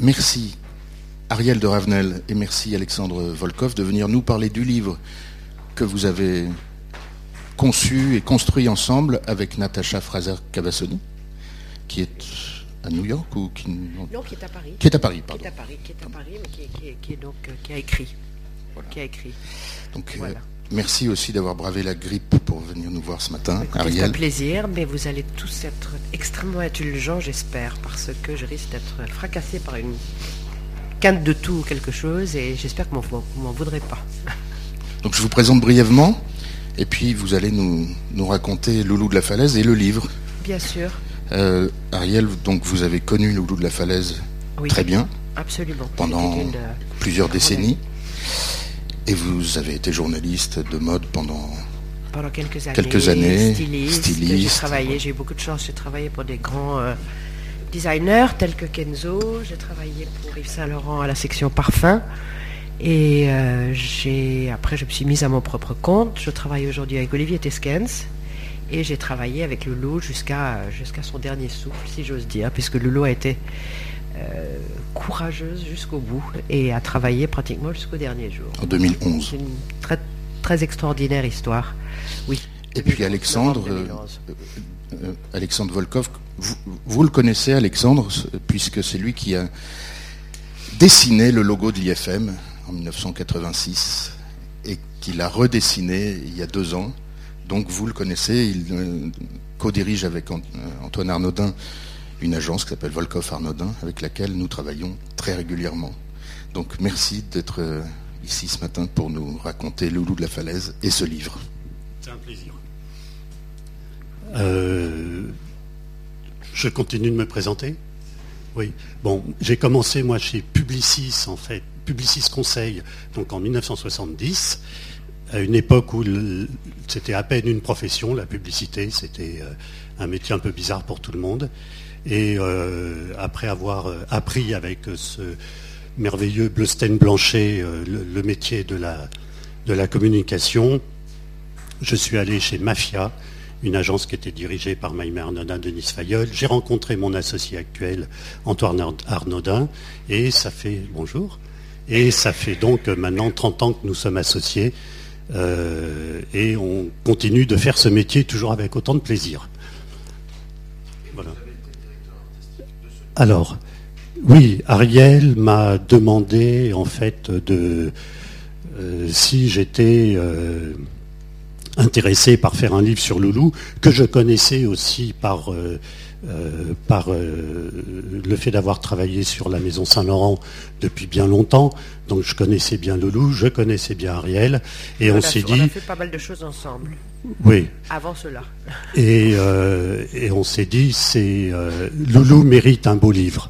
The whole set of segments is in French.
merci Ariel de Ravenel et merci Alexandre Volkov de venir nous parler du livre que vous avez conçu et construit ensemble avec Natacha Fraser-Cavassoni, qui est à New York ou qui... Non, qui est à Paris. Qui est à Paris, pardon. Qui est à Paris, qui est à Paris, mais qui, est euh, qui a écrit. Qui a écrit. Donc, euh, merci aussi d'avoir bravé la grippe pour venir nous voir ce matin. C'est un plaisir, mais vous allez tous être extrêmement indulgents, j'espère, parce que je risque d'être fracassé par une quinte de tout ou quelque chose, et j'espère que vous m'en voudrez pas. Donc je vous présente brièvement, et puis vous allez nous, nous raconter Loulou de la Falaise et le livre. Bien sûr. Euh, Ariel, donc vous avez connu Loulou de la Falaise très bien. Absolument. Pendant euh, plusieurs décennies. Et vous avez été journaliste de mode pendant pendant quelques années. Quelques années. Styliste. J'ai travaillé, j'ai eu beaucoup de chance. J'ai travaillé pour des grands euh, designers tels que Kenzo. J'ai travaillé pour Yves Saint Laurent à la section parfum. Et j'ai après, je me suis mise à mon propre compte. Je travaille aujourd'hui avec Olivier Teskens et j'ai travaillé avec Loulou jusqu'à jusqu'à son dernier souffle, si j'ose dire, puisque Loulou a été euh, courageuse jusqu'au bout et a travaillé pratiquement jusqu'au dernier jour. En 2011. C'est une très, très extraordinaire histoire. Oui. Et puis Alexandre, euh, euh, Alexandre Volkov, vous, le connaissez Alexandre, puisque c'est lui qui a dessiné le logo de l'IFM en 1986 et qui l'a redessiné il y a deux ans. Donc vous le connaissez, il euh, co-dirige avec Antoine Arnaudin une agence qui s'appelle Volkov Arnaudin, avec laquelle nous travaillons très régulièrement. Donc merci d'être ici ce matin pour nous raconter Loulou de la Falaise et ce livre. C'est un plaisir. je continue de me présenter Oui. Bon, j'ai commencé moi chez Publicis en fait, Publicis Conseil, donc en 1970 à une époque où c'était à peine une profession, la publicité, c'était euh, un métier un peu bizarre pour tout le monde. Et euh, après avoir euh, appris avec ce merveilleux Bleustein Blanchet le, métier de la, de la communication, je suis allé chez Mafia, une agence qui était dirigée par Maïmer Arnaudin, Denis Fayol. J'ai rencontré mon associé actuel, Antoine Arnaudin, et ça fait bonjour. Et ça fait donc maintenant 30 ans que nous sommes associés. Euh, et on continue de faire ce métier toujours avec autant de plaisir. Alors, oui, Ariel m'a demandé en fait de euh, si j'étais euh, intéressé par faire un livre sur Loulou, que je connaissais aussi par euh, par le fait d'avoir travaillé sur la maison Saint-Laurent depuis bien longtemps. Donc je connaissais bien Loulou, je connaissais bien Ariel. Et on, s'est dit. On a fait pas mal de choses ensemble. Oui. Avant cela. Et, et on s'est dit, c'est Loulou mérite un beau livre.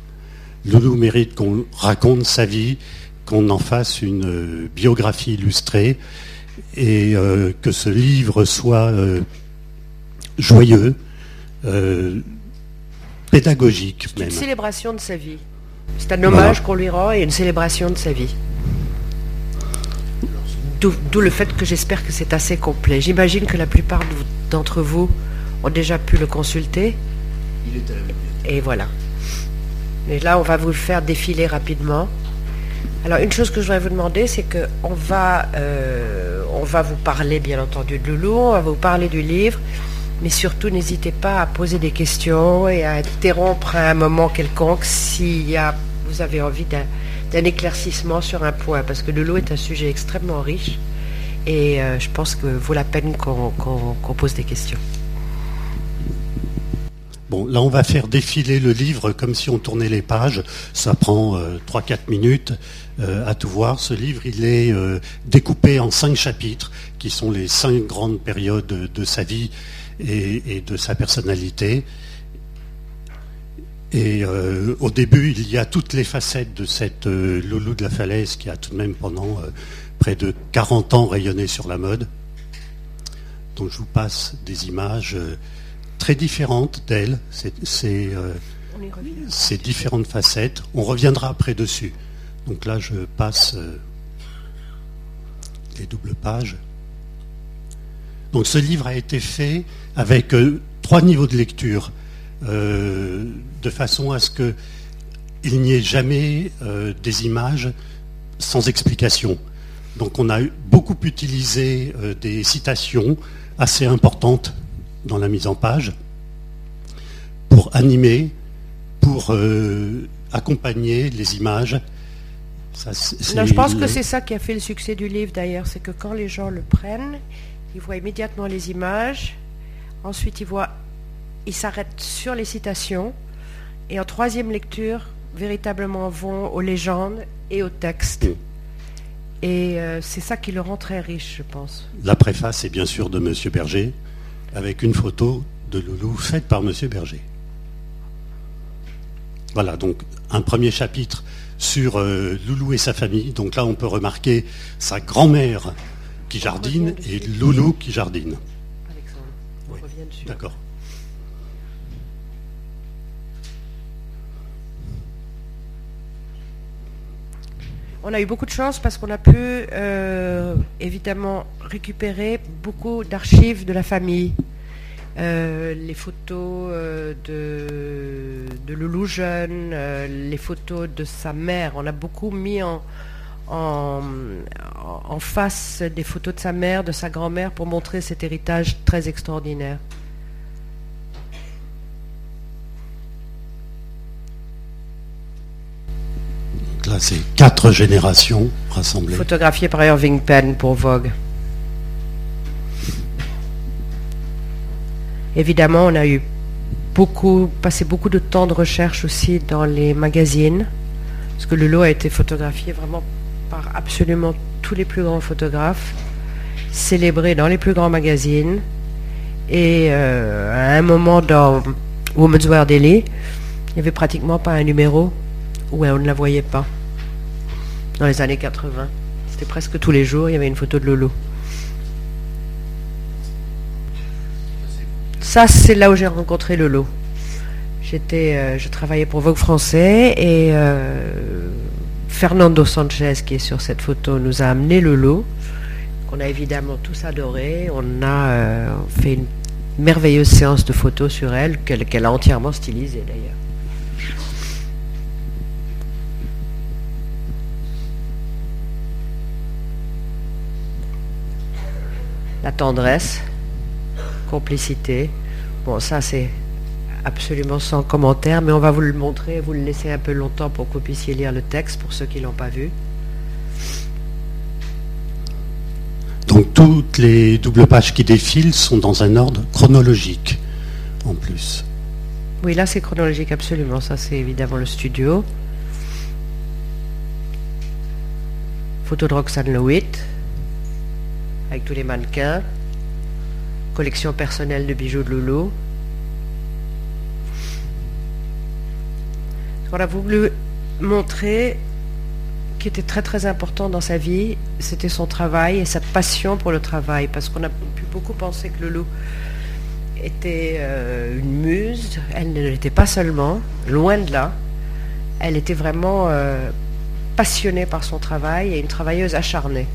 Loulou mérite qu'on raconte sa vie, qu'on en fasse une biographie illustrée et que ce livre soit joyeux, pédagogique même. Une célébration de sa vie. C'est un hommage qu'on lui rend et une célébration de sa vie. D'où le fait que j'espère que c'est assez complet. J'imagine que la plupart d'entre vous ont déjà pu le consulter. Il est à la Et voilà. Mais là, on va vous le faire défiler rapidement. Alors, une chose que je voudrais vous demander, c'est qu'on va, euh, va vous parler, bien entendu, de Loulou, on va vous parler du livre, mais surtout, n'hésitez pas à poser des questions et à interrompre à un moment quelconque si vous avez envie d'un éclaircissement sur un point, parce que le lot est un sujet extrêmement riche et euh, je pense que vaut la peine qu'on pose des questions. Bon, là, on va faire défiler le livre comme si on tournait les pages. Ça prend 3-4 euh, minutes euh, à tout voir. Ce livre, il est découpé en cinq chapitres, qui sont les cinq grandes périodes de sa vie et, de sa personnalité. Et euh, au début, il y a toutes les facettes de cette euh, Loulou de la Falaise qui a tout de même pendant euh, près de 40 ans rayonné sur la mode. Donc je vous passe des images très différentes d'elle, ces différentes facettes. On reviendra après dessus. Donc là, je passe les doubles pages. Donc ce livre a été fait avec euh, trois niveaux de lecture, euh, de façon à ce que il n'y ait jamais euh, des images sans explication. Donc on a beaucoup utilisé euh, des citations assez importantes dans la mise en page pour animer, pour euh, accompagner les images. je pense que c'est ça qui a fait le succès du livre d'ailleurs, c'est que quand les gens le prennent, ils voient immédiatement les images, ensuite ils voient, ils s'arrêtent sur les citations, et en troisième lecture, véritablement vont aux légendes et aux textes. Mm. Et euh, c'est ça qui le rend très riche, je pense. La préface est bien sûr de M. Berger, avec une photo de Loulou faite par M. Berger. Voilà, donc un premier chapitre sur euh, Loulou et sa famille. Donc là, on peut remarquer sa grand-mère qui jardine et Loulou qui jardine. Alexandre, on revient dessus. D'accord. On a eu beaucoup de chance parce qu'on a pu euh, évidemment récupérer beaucoup d'archives de la famille. Euh, les photos euh, de, de, Loulou jeune, les photos de sa mère. On a beaucoup mis en, face des photos de sa mère, de sa grand-mère, pour montrer cet héritage très extraordinaire. C'est quatre générations rassemblées. Photographié par Irving Penn pour Vogue. Évidemment, on a eu beaucoup, passé beaucoup de temps de recherche aussi dans les magazines, parce que le lot a été photographié vraiment par absolument tous les plus grands photographes, célébré dans les plus grands magazines. Et euh, à un moment dans Women's Wear Daily, il n'y avait pratiquement pas un numéro où on ne la voyait pas dans les années 80. C'était presque tous les jours, il y avait une photo de Lolo. Ça, c'est là où j'ai rencontré Lolo. J'étais, euh, je travaillais pour Vogue français et euh, Fernando Sanchez, qui est sur cette photo, nous a amené Lolo, qu'on a évidemment tous adoré. On a euh, fait une merveilleuse séance de photos sur elle, qu'elle a entièrement stylisée d'ailleurs. La tendresse, complicité. Bon, ça c'est absolument sans commentaire, mais on va vous le montrer, vous le laisser un peu longtemps pour que vous puissiez lire le texte pour ceux qui ne l'ont pas vu. Donc toutes les doubles pages qui défilent sont dans un ordre chronologique en plus. Oui, là c'est chronologique absolument, ça c'est évidemment le studio. Photo de Roxane Lewitt avec tous les mannequins, collection personnelle de bijoux de Loulou. Qu'on a voulu montrer qui était très très important dans sa vie, c'était son travail et sa passion pour le travail, parce qu'on a pu beaucoup penser que Loulou était euh, une muse, elle ne l'était pas seulement, loin de là, elle était vraiment euh, passionnée par son travail et une travailleuse acharnée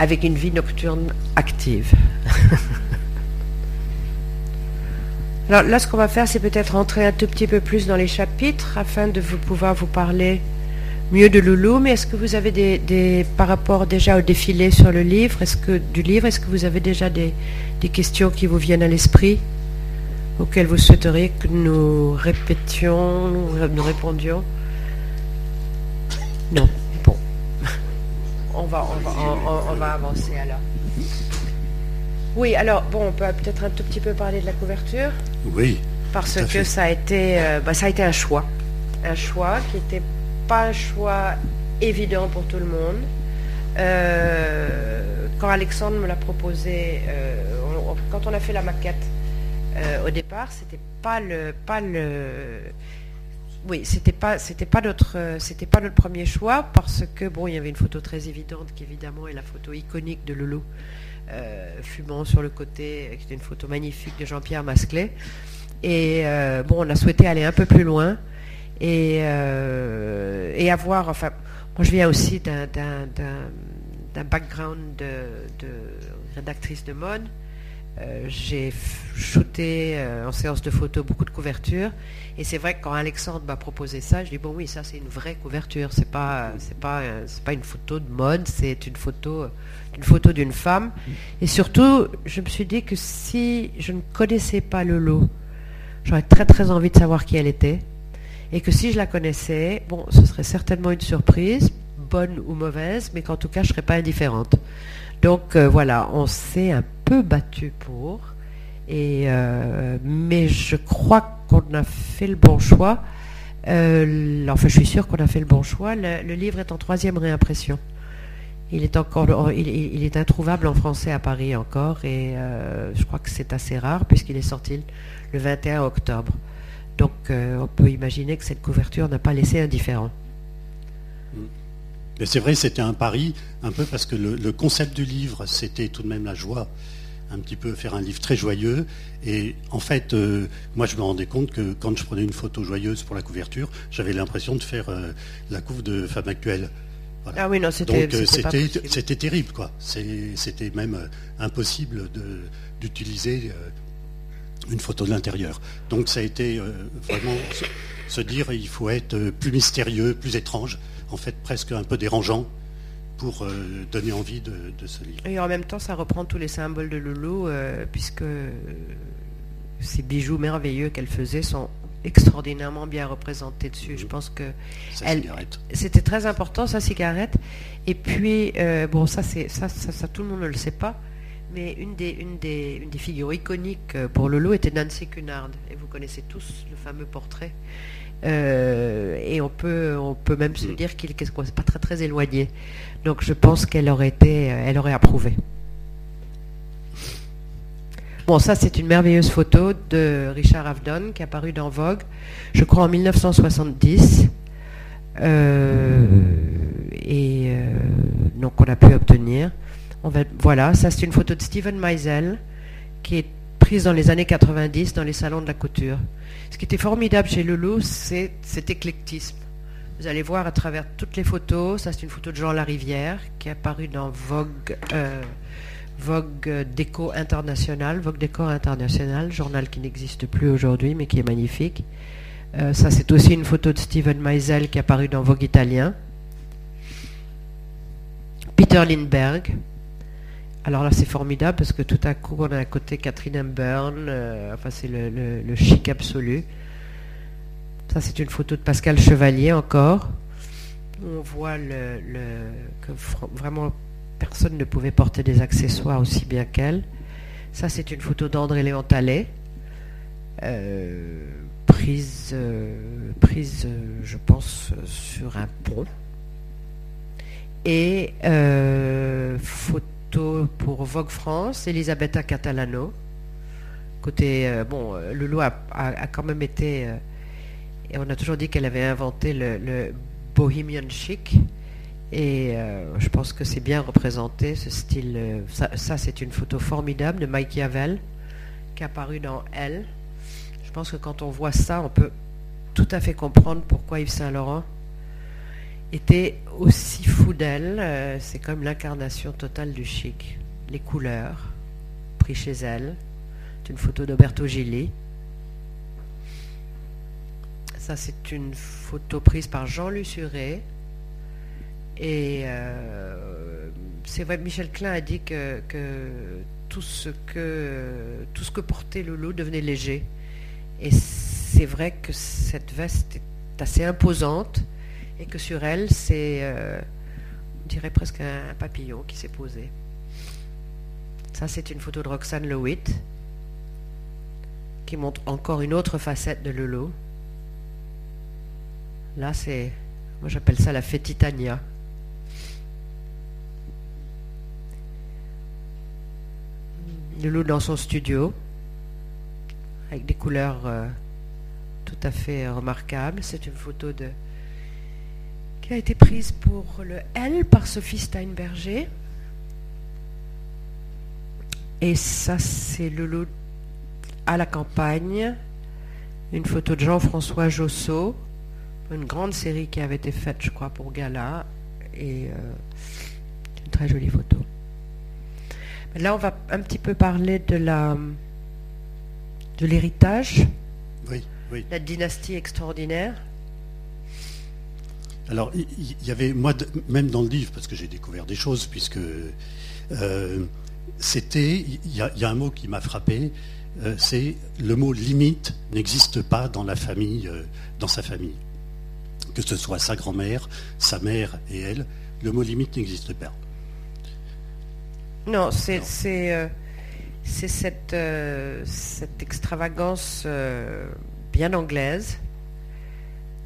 avec une vie nocturne active. Alors là, ce qu'on va faire, c'est peut-être rentrer un tout petit peu plus dans les chapitres afin de vous pouvoir vous parler mieux de Loulou. Mais est-ce que vous avez des, par rapport déjà au défilé sur le livre, est-ce que du livre, est-ce que vous avez déjà des, des questions qui vous viennent à l'esprit auxquelles vous souhaiteriez que nous répétions, nous répondions? Non on va, on va, avancer alors. Oui, alors, bon, on peut peut-être un tout petit peu parler de la couverture. Oui. Parce que ça a, été, euh, bah, ça a été un choix. Un choix qui n'était pas un choix évident pour tout le monde. Euh, quand Alexandre me l'a proposé, euh, quand on a fait la maquette au départ, c'était pas le, pas le, oui, c'était pas pas notre euh, premier choix parce que bon il y avait une photo très évidente qui évidemment est la photo iconique de Lolo euh, fumant sur le côté qui était une photo magnifique de Jean-Pierre Masclet et euh, bon on a souhaité aller un peu plus loin et, avoir enfin moi je viens aussi d'un background de, de rédactrice de mode euh, j'ai shooté euh, en séance de photo beaucoup de couvertures. Et c'est vrai que quand Alexandre m'a proposé ça, je dis bon oui, ça c'est une vraie couverture. C'est pas c'est pas c'est pas une photo de mode, c'est une photo une photo d'une femme. Et surtout, je me suis dit que si je ne connaissais pas le lot, j'aurais très très envie de savoir qui elle était. Et que si je la connaissais, bon, ce serait certainement une surprise, bonne ou mauvaise, mais qu'en tout cas, je serais pas indifférente. Donc euh, voilà, on s'est un peu battu pour. Et, euh, mais je crois qu'on a fait le bon choix. Euh, enfin, je suis sûr qu'on a fait le bon choix. Le, livre est en troisième réimpression. Il est encore, il, est introuvable en français à Paris encore, et je crois que c'est assez rare puisqu'il est sorti le 21 octobre. Donc, on peut imaginer que cette couverture n'a pas laissé indifférent. C'est vrai, c'était un pari, un peu parce que le, concept du livre, c'était tout de même la joie, un petit peu faire un livre très joyeux. Et en fait, euh, moi, je me rendais compte que quand je prenais une photo joyeuse pour la couverture, j'avais l'impression de faire euh, la couve de Femme Actuelle. Ah oui, non, c'était Donc c'était terrible, quoi. C'était même euh, impossible d'utiliser une photo de l'intérieur. Donc ça a été vraiment se dire il faut être plus mystérieux, plus étrange en fait presque un peu dérangeant pour euh, donner envie de, ce livre. Et en même temps, ça reprend tous les symboles de Loulou, euh, puisque ces bijoux merveilleux qu'elle faisait sont extraordinairement bien représentés dessus. Je pense que c'était très important sa cigarette. Et puis euh, bon, ça c'est ça, ça, tout le monde ne le sait pas. Mais une des, une, des, une des figures iconiques pour Lolo était Nancy Cunard. Et vous connaissez tous le fameux portrait euh, et on peut, on peut même se mm. dire qu'il n'est pas très très éloigné. Donc je pense qu'elle aurait été, euh, elle aurait approuvé. Bon, ça c'est une merveilleuse photo de Richard Avedon qui a paru dans Vogue, je crois en 1970. Euh, et donc on a pu obtenir. On va, voilà, ça c'est une photo de Steven Meisel qui est prise dans les années 90 dans les salons de la couture. Ce qui était formidable chez Loulou, c'est cet éclectisme. Vous allez voir à travers toutes les photos, ça c'est une photo de Jean Larivière qui est apparue dans Vogue, euh, Vogue Déco International, Vogue Décor International, journal qui n'existe plus aujourd'hui mais qui est magnifique. Euh, ça c'est aussi une photo de Steven Meisel qui est apparue dans Vogue Italien. Peter Lindbergh, alors là, c'est formidable parce que tout à coup, on a à côté Catherine Hepburn, euh, enfin, c'est le, chic absolu. Ça, c'est une photo de Pascal Chevalier encore. On voit le, que vraiment personne ne pouvait porter des accessoires aussi bien qu'elle. Ça, c'est une photo d'André Léon Tallet, euh, prise, euh, prise je pense, sur un pont. Et photo pour Vogue France, Elisabetta Catalano. Côté, euh, euh, Loulou a, quand même été, euh, et on a toujours dit qu'elle avait inventé le, bohemian chic, et je pense que c'est bien représenté, ce style. ça, c'est une photo formidable de Mike Yavel, qui est apparu dans Elle. Je pense que quand on voit ça, on peut tout à fait comprendre pourquoi Yves Saint-Laurent était aussi fou d'elle. Euh, c'est comme l'incarnation totale du chic. Les couleurs, pris chez elle. C'est une photo d'Oberto Gilli. Ça, c'est une photo prise par Jean Lussuré. Et euh, c'est vrai, Michel Klein a dit que, tout, ce que tout ce que portait Lolo devenait léger. Et c'est vrai que cette veste est assez imposante et que sur elle, c'est, euh, on presque un, papillon qui s'est posé. Ça, c'est une photo de Roxane Lewitt, qui montre encore une autre facette de Lolo. Là, c'est, moi j'appelle ça la Fétitania. Lolo dans son studio, avec des couleurs euh, tout à fait remarquables. C'est une photo de a été prise pour le L par Sophie Steinberger. Et ça, c'est le lot à la campagne. Une photo de Jean-François Josso. Une grande série qui avait été faite, je crois, pour Gala. Et euh, une très jolie photo. Là, on va un petit peu parler de la de l'héritage. Oui, oui. La dynastie extraordinaire. Alors, il y, avait, moi, même dans le livre, parce que j'ai découvert des choses, puisque euh, c'était, il y, a un mot qui m'a frappé, euh, c'est le mot limite n'existe pas dans la famille, euh, dans sa famille. Que ce soit sa grand-mère, sa mère et elle, le mot limite n'existe pas. Non, c'est cette, cette extravagance bien anglaise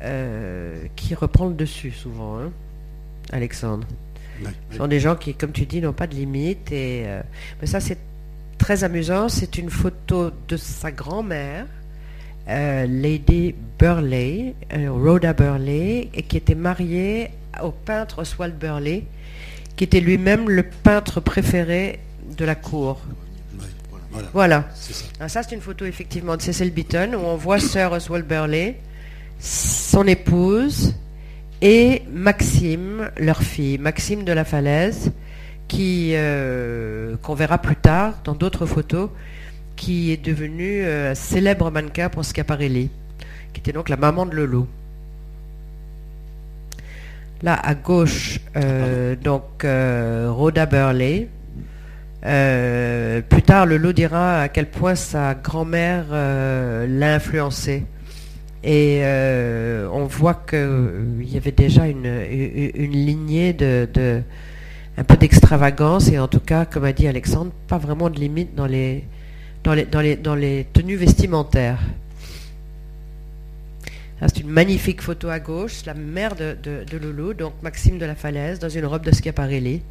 euh, qui reprend le dessus souvent, hein, Alexandre. Ce sont des gens qui, comme tu dis, n'ont pas de limite. Et, euh, mais ça, c'est très amusant. C'est une photo de sa grand-mère, euh, Lady Burley, Rhoda Burley, et qui était mariée au peintre Oswald Burley, qui était lui-même le peintre préféré de la cour. voilà. Ça, ah, ça c'est une photo effectivement de Cecil Beaton où on voit Sir Oswald Burley son épouse et Maxime, leur fille, Maxime de la Falaise, qui euh, qu'on verra plus tard dans d'autres photos, qui est devenue euh, célèbre mannequin pour Schiaparelli, qui était donc la maman de Lolo. Là, à gauche, euh, donc Rhoda Burley. plus tard, Lolo dira à quel point sa grand-mère l'a influencé. Et euh, on voit qu'il euh, y avait déjà une, lignée de, un peu d'extravagance et en tout cas, comme a dit Alexandre, pas vraiment de limite dans les, dans les, dans les, dans les tenues vestimentaires. C'est une magnifique photo à gauche, la mère de, de, Loulou, donc Maxime de la Falaise, dans une robe de Schiaparelli,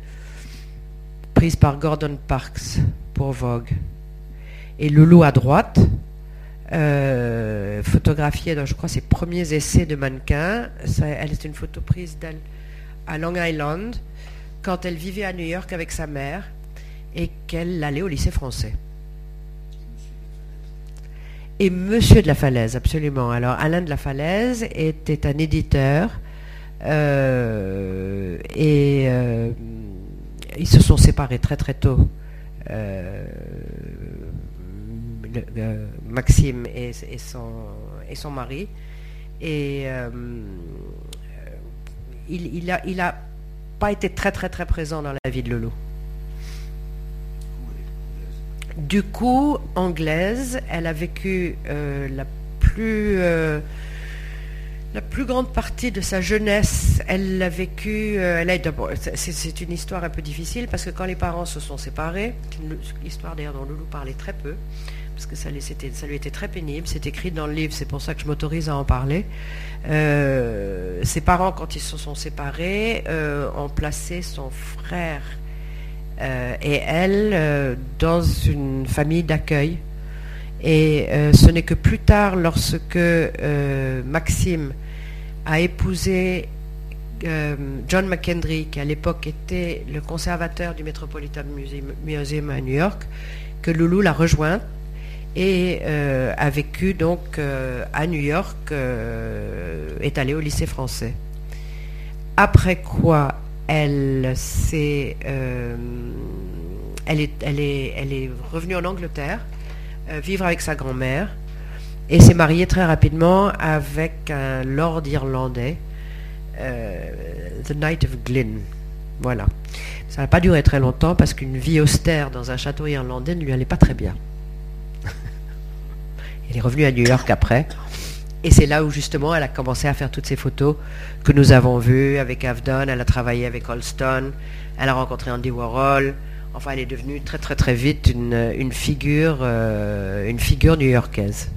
prise par Gordon Parks pour Vogue. Et Loulou à droite, euh, photographiée dans, je crois, ses premiers essais de mannequin. elle est une photo prise d'elle à Long Island quand elle vivait à New York avec sa mère et qu'elle allait au lycée français. Et Monsieur de la Falaise, absolument. Alors Alain de la Falaise était un éditeur euh, et euh, ils se sont séparés très très tôt. Maxime et, son, et son mari. Et euh, il n'a il a pas été très très très présent dans la vie de Lolo. Du coup, anglaise, elle a vécu euh, la plus euh, la plus grande partie de sa jeunesse, elle l'a vécu. a c'est une histoire un peu difficile parce que quand les parents se sont séparés, une histoire d'ailleurs dont Loulou parlait très peu, parce que ça, lui était très pénible. C'est écrit dans le livre, c'est pour ça que je m'autorise à en parler. Euh, ses parents, quand ils se sont séparés, euh, ont placé son frère euh, et elle dans une famille d'accueil. Et ce n'est que plus tard, lorsque Maxime a épousé John McKendry, qui à l'époque était le conservateur du Metropolitan Museum à New York, que Loulou l'a rejointe et euh, a vécu donc euh, à New York, euh, est allée au lycée français. Après quoi, elle est, elle est, revenue en Angleterre, vivre avec sa grand-mère, et s'est mariée très rapidement avec un lord irlandais, The Knight of Glyn. Voilà. Ça n'a pas duré très longtemps parce qu'une vie austère dans un château irlandais ne lui allait pas très bien. Elle est revenue à New York après. Et c'est là où justement elle a commencé à faire toutes ces photos que nous avons vues avec Avdon. Elle a travaillé avec Holston. Elle a rencontré Andy Warhol. Enfin, elle est devenue très très très vite une, figure, euh, figure new-yorkaise.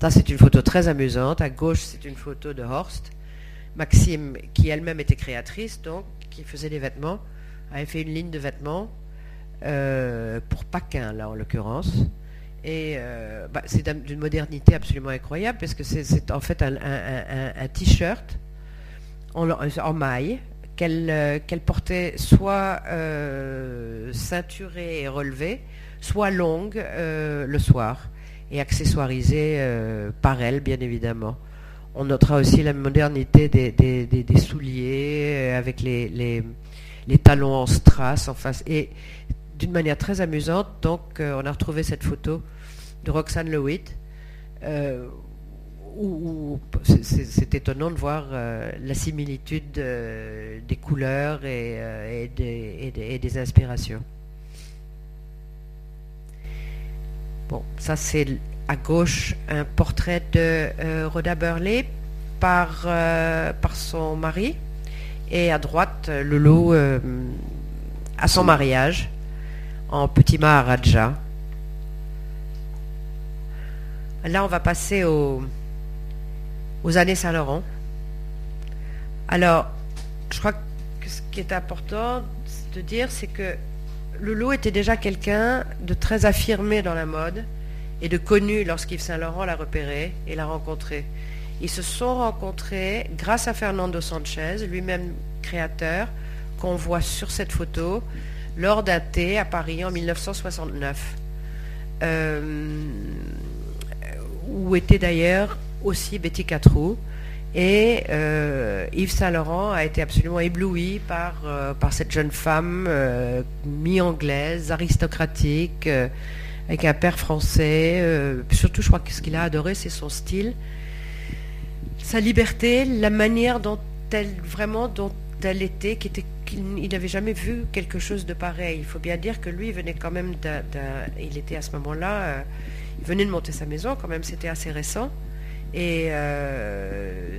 Ça, c'est une photo très amusante. À gauche, c'est une photo de Horst. Maxime, qui elle-même était créatrice, donc, qui faisait des vêtements, avait fait une ligne de vêtements euh, pour Paquin, là en l'occurrence. Et euh, bah, c'est d'une modernité absolument incroyable parce que c'est en fait un, t-shirt en, maille qu'elle euh, portait soit ceinturée et relevée, soit longue le soir et accessoirisée par elle, bien évidemment. On notera aussi la modernité des, souliers avec les les talons en strass, en face, et d'une manière très amusante. Donc, on a retrouvé cette photo de Roxane Lewitt. où, c'est étonnant de voir la similitude des couleurs et, des, et, des, inspirations. Bon, ça c'est à gauche un portrait de euh, Rhoda Burley par, euh, par son mari et à droite le lot euh, à son mariage en petit Maharaja. Là on va passer aux, années Saint-Laurent. Alors, je crois que ce qui est important de dire, c'est que Lolo était déjà quelqu'un de très affirmé dans la mode et de connu lorsqu'Yves Saint-Laurent l'a repéré et l'a rencontré. Ils se sont rencontrés grâce à Fernando Sanchez, lui-même créateur, qu'on voit sur cette photo, lors d'un thé à Paris en 1969, euh, où était d'ailleurs aussi Betty Catrou. Et euh, Yves Saint-Laurent a été absolument ébloui par, euh, par cette jeune femme mi-anglaise, aristocratique, avec un père français. Surtout, je crois que ce qu'il a adoré, c'est son style, sa liberté, la manière dont elle, vraiment, dont elle était, qui était qu'il n'avait jamais vu quelque chose de pareil. Il faut bien dire que lui, il venait quand même d'un... Il était à ce moment-là, euh, il venait de monter sa maison, quand même, c'était assez récent. Et euh,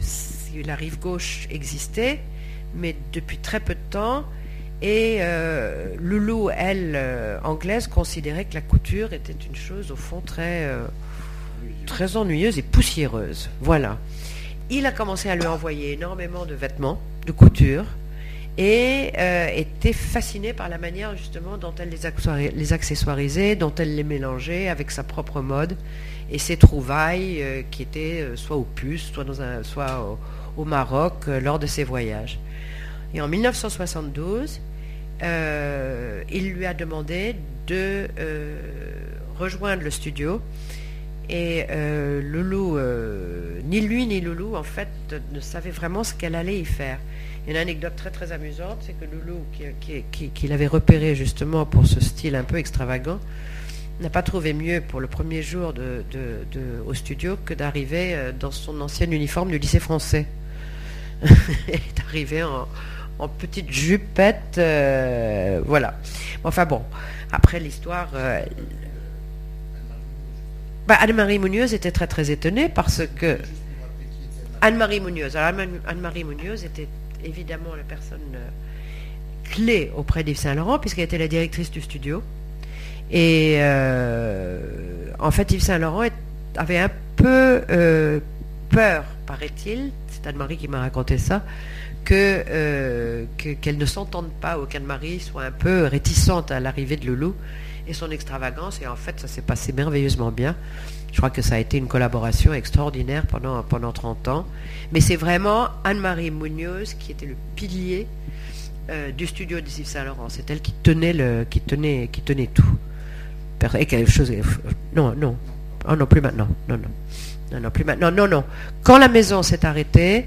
la rive gauche existait, mais depuis très peu de temps, et euh, Loulou, elle, euh, anglaise, considérait que la couture était une chose au fond très, très ennuyeuse et poussiéreuse. Voilà. Il a commencé à lui envoyer énormément de vêtements, de couture, et était fasciné par la manière justement dont elle les, accessoirisait, dont elle les mélangeait avec sa propre mode et ses trouvailles qui étaient soit au puces, soit, au Maroc lors de ses voyages. Et en 1972, euh, il lui a demandé de euh, rejoindre le studio. Et euh, Loulou, ni lui ni Loulou, en fait, ne savait vraiment ce qu'elle allait y faire. Une anecdote très très amusante, c'est que Loulou, qui, l'avait repéré justement pour ce style un peu extravagant, n'a pas trouvé mieux pour le premier jour au studio que d'arriver dans son ancien uniforme du lycée français. Elle est arrivé en, petite jupette, euh, voilà. Enfin bon, après l'histoire... Euh, bah, Anne-Marie Munoz était très très étonnée parce que... Anne-Marie Munoz. Anne-Marie Munoz était évidemment la personne euh, clé auprès d'Yves Saint-Laurent puisqu'elle était la directrice du studio. Et en fait, Yves Saint-Laurent avait un peu peur, paraît-il, c'est Anne-Marie qui m'a raconté ça, euh, que, qu'elle ne s'entende pas ou qu'Anne-Marie soit un peu réticente à l'arrivée de Loulou et son extravagance. Et en fait, ça s'est passé merveilleusement bien. Je crois que ça a été une collaboration extraordinaire pendant, pendant 30 ans. Mais c'est vraiment Anne-Marie Munoz qui était le pilier euh, du studio de Saint-Laurent. C'est elle qui tenait, le, qui tenait, qui tenait tout. Et quelque chose. Non, non. Oh non, plus maintenant. Non, non. Non, non, plus maintenant. Non, non. Quand la maison s'est arrêtée,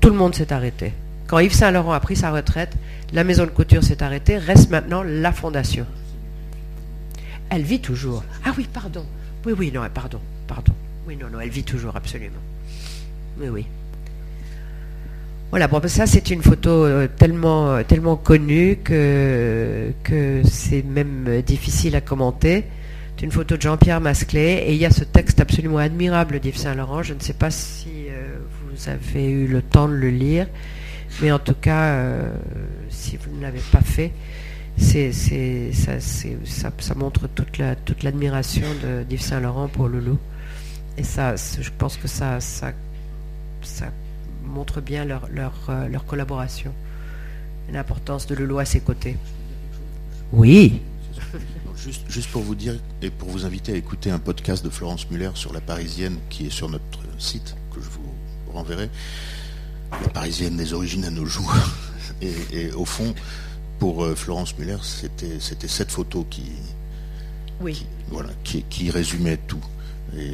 tout le monde s'est arrêté. Quand Yves Saint-Laurent a pris sa retraite, la maison de couture s'est arrêtée, reste maintenant la fondation. Elle vit toujours. Ah oui, pardon. Oui, oui, non, pardon, pardon. Oui, non, non, elle vit toujours, absolument. Oui, oui. Voilà, bon, ça c'est une photo euh, tellement, euh, tellement connue que, c'est même difficile à commenter. C'est une photo de Jean-Pierre Masclé et il y a ce texte absolument admirable d'Yves Saint-Laurent. Je ne sais pas si euh, vous avez eu le temps de le lire. Mais en tout cas, euh, si vous ne l'avez pas fait, c'est, ça, ça, montre toute, la, toute l'admiration d'Yves Saint-Laurent pour Loulou. Et ça, je pense que ça, ça, ça montre bien leur, leur, euh, leur collaboration l'importance de Loulou à ses côtés. Oui. Juste, juste, pour vous dire et pour vous inviter à écouter un podcast de Florence Muller sur la Parisienne qui est sur notre site, que je vous renverrai, la parisienne des origines à nos jours. Et, au fond, pour euh, Florence Muller, c'était, c'était cette photo qui, oui. voilà, qui, résumait tout. Et,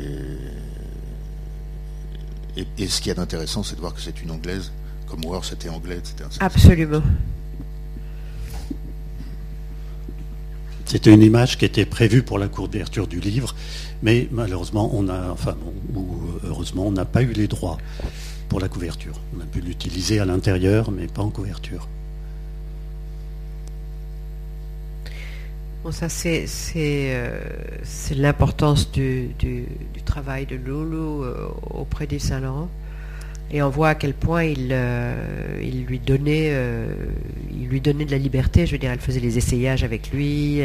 et, ce qui est intéressant, c'est de voir que c'est une anglaise, comme War c'était anglais, etc. Absolument. C'était une image qui était prévue pour la couverture du livre, mais malheureusement, on a, enfin, ou heureusement, on n'a pas eu les droits pour la couverture. On a pu l'utiliser à l'intérieur, mais pas en couverture. Bon, ça, c'est euh, l'importance du, travail de Loulou euh, auprès d'Yves Saint-Laurent. Et on voit à quel point il, euh, lui donnait, il lui donnait de la liberté. Je veux dire, elle faisait les essayages avec lui.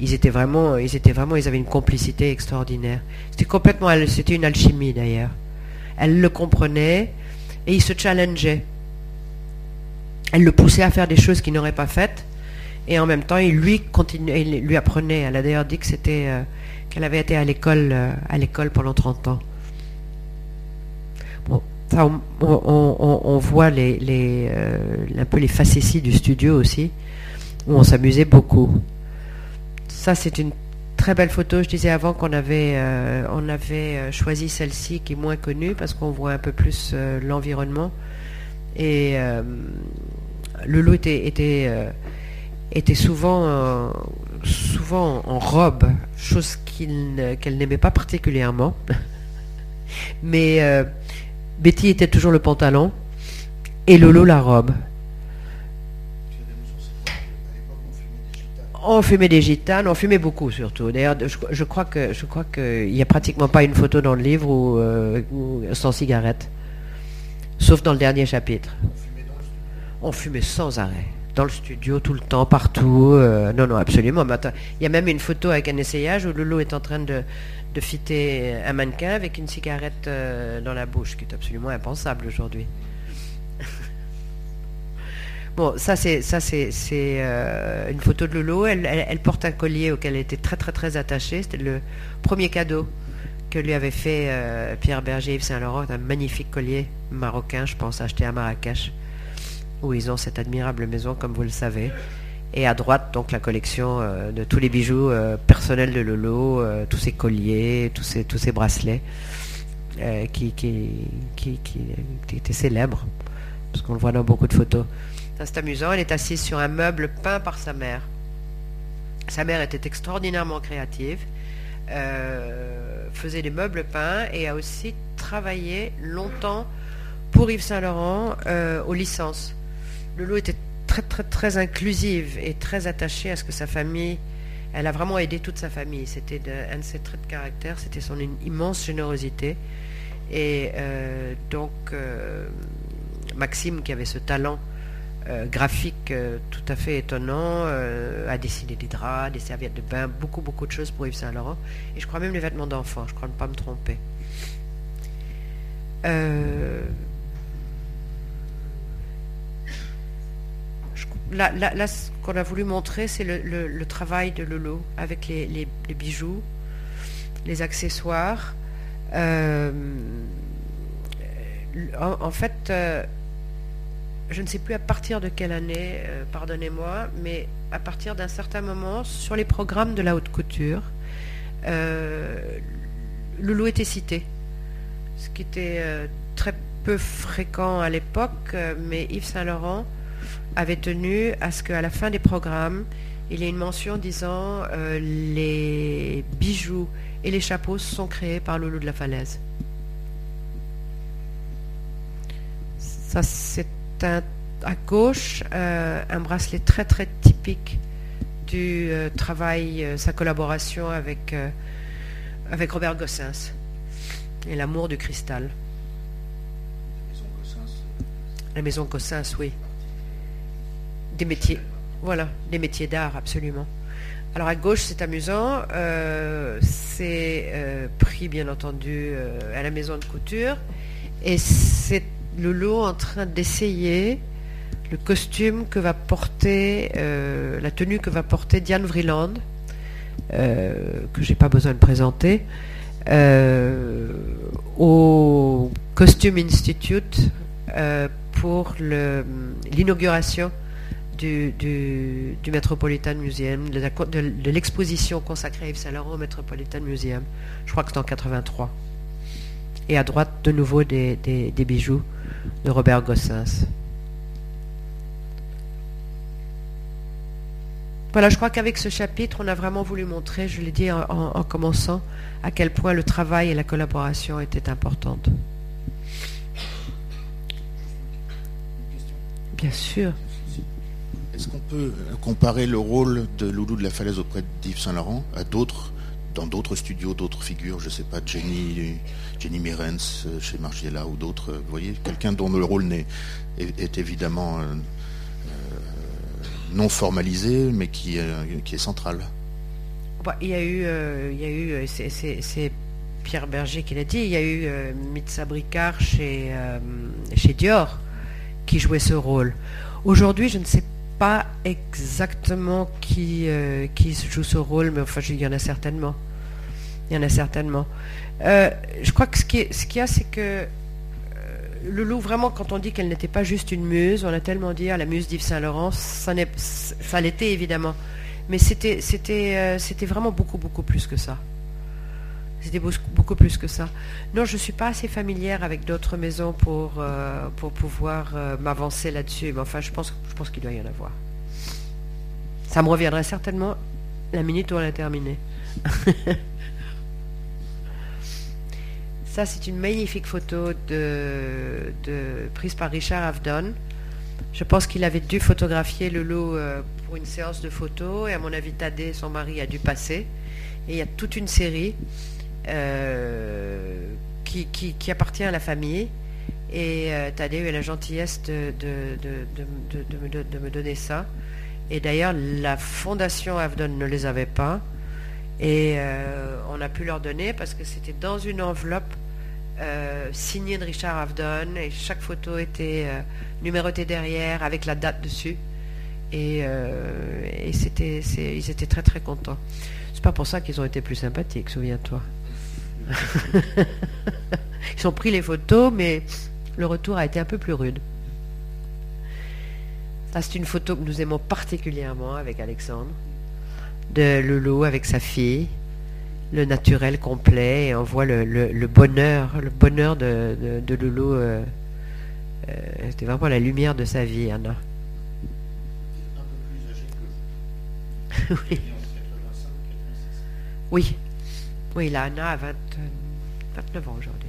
Ils étaient vraiment, ils étaient vraiment, ils avaient une complicité extraordinaire. C'était complètement, c'était une alchimie d'ailleurs. Elle le comprenait et il se challengeait. Elle le poussait à faire des choses qu'il n'aurait pas faites et en même temps, il lui continuait, il lui apprenait. Elle a d'ailleurs dit euh, qu'elle avait été à l'école euh, pendant 30 ans. On, voit euh, un peu les facéties du studio aussi, où on s'amusait beaucoup. Ça, c'est une très belle photo. Je disais avant qu'on avait, choisi celle-ci qui est moins connue parce qu'on voit un peu plus l'environnement. Et le était, était était souvent, euh, souvent en robe, chose qu'elle n'aimait pas particulièrement. Mais euh, Betty était toujours le pantalon et Lolo la robe. On fumait des gitanes, on fumait beaucoup surtout. D'ailleurs, je, crois que je crois qu'il n'y a pratiquement pas une photo dans le livre euh, sans cigarette, sauf dans le dernier chapitre. On fumait sans arrêt dans le studio tout le temps, partout. Euh, non, non, absolument. il y a même une photo avec un essayage où Lolo est en train de, de fitter un mannequin avec une cigarette euh, dans la bouche, qui est absolument impensable aujourd'hui. bon, ça c'est ça c'est euh, une photo de Lolo. Elle, elle, porte un collier auquel elle était très très très attachée. C'était le premier cadeau que lui avait fait Pierre Berger Yves Saint-Laurent, un magnifique collier marocain, je pense, acheté à Marrakech où ils ont cette admirable maison, comme vous le savez. Et à droite, donc, la collection euh, de tous les bijoux euh, personnels de Lolo, euh, tous ses colliers, tous ses, tous ses bracelets, qui, qui, qui, qui, étaient célèbres, parce qu'on le voit dans beaucoup de photos. C'est amusant, elle est assise sur un meuble peint par sa mère. Sa mère était extraordinairement créative, faisait des meubles peints et a aussi travaillé longtemps pour Yves Saint Laurent aux licences. Lolo était très très très inclusive et très attachée à ce que sa famille, elle a vraiment aidé toute sa famille. C'était un de ses traits de caractère, c'était son immense générosité. Et euh, donc euh, Maxime, qui avait ce talent euh, graphique tout à fait étonnant, a dessiné des draps, des serviettes de bain, beaucoup beaucoup de choses pour Yves Saint Laurent. Et je crois même les vêtements d'enfants, je crois ne pas me tromper. Là, ce qu'on a voulu montrer, c'est le, travail de Lolo avec les, bijoux, les accessoires. Euh, en, fait, euh, je ne sais plus à partir de quelle année, euh, pardonnez-moi, mais à partir d'un certain moment, sur les programmes de la haute couture, Lolo était cité, ce qui était très peu fréquent à l'époque, mais Yves Saint-Laurent avait tenu à ce qu'à la fin des programmes, il y ait une mention disant euh, les bijoux et les chapeaux sont créés par Loulou de la Falaise. Ça, c'est à gauche euh, un bracelet très très typique du euh, travail, sa collaboration avec, avec Robert Gossens et l'amour du cristal. La maison Gossens, oui des métiers. Voilà, des métiers d'art, absolument. Alors à gauche, c'est amusant. Euh, c'est euh, pris, bien entendu, euh, à la maison de couture. Et c'est Lolo en train d'essayer le costume que va porter, la tenue que va porter Diane Vreeland, que j'ai pas besoin de présenter, au Costume Institute pour l'inauguration du, Metropolitan Museum, de, l'exposition consacrée à Yves Saint Laurent au Metropolitan Museum. Je crois que c'est en 83. Et à droite, de nouveau, des, bijoux de Robert Gossens. Voilà, je crois qu'avec ce chapitre, on a vraiment voulu montrer, je l'ai dit en, commençant, à quel point le travail et la collaboration étaient importantes. Bien sûr. Est-ce qu'on peut comparer le rôle de Loulou de la Falaise auprès d'Yves Saint-Laurent à d'autres, dans d'autres studios, d'autres figures, je ne sais pas, Jenny, Jenny Mirens euh, chez Margiela ou d'autres, vous voyez, quelqu'un dont le rôle est, est, évidemment euh, non formalisé, mais qui, qui est central. Bah, il y a eu, euh, il y a eu euh, c'est Pierre Berger qui l'a dit, il y a eu euh, Mitsa Bricard chez, chez Dior qui jouait ce rôle. Aujourd'hui, je ne sais pas exactement qui, qui joue ce rôle, mais enfin, il y en a certainement. Il y en a certainement. je crois que ce qu'il ce y a, c'est que Loulou, vraiment, quand on dit qu'elle n'était pas juste une muse, on a tellement dit, à ah, la muse d'Yves Saint-Laurent, ça, ça l'était évidemment. Mais c'était, euh, c'était vraiment beaucoup, beaucoup plus que ça. C'était beaucoup plus que ça. Non, je ne suis pas assez familière avec d'autres maisons pour, euh, pour pouvoir euh, m'avancer là-dessus. Mais enfin, je pense, je pense qu'il doit y en avoir. Ça me reviendrait certainement la minute où on a terminé. Ça, c'est une magnifique photo de, prise par Richard Avdon. Je pense qu'il avait dû photographier le lot euh, pour une séance de photos et à mon avis, Tadé, son mari, a dû passer. Et il y a toute une série euh, qui, appartient à la famille. Et euh, Tadé a eu la gentillesse de, me donner ça. Et d'ailleurs, la fondation Avdon ne les avait pas. Et euh, on a pu leur donner parce que c'était dans une enveloppe signée de Richard Avdon et chaque photo était numérotée derrière avec la date dessus. Et, c'était, ils étaient très très contents. C'est pas pour ça qu'ils ont été plus sympathiques, souviens-toi. ils ont pris les photos, mais le retour a été un peu plus rude. C'est une photo que nous aimons particulièrement avec Alexandre de Loulou avec sa fille, le naturel complet, et on voit le, bonheur, le bonheur de, de, Loulou. Euh, euh, c'était vraiment la lumière de sa vie, Anna. oui. Oui. Oui, là, Anna a 29 ans aujourd'hui.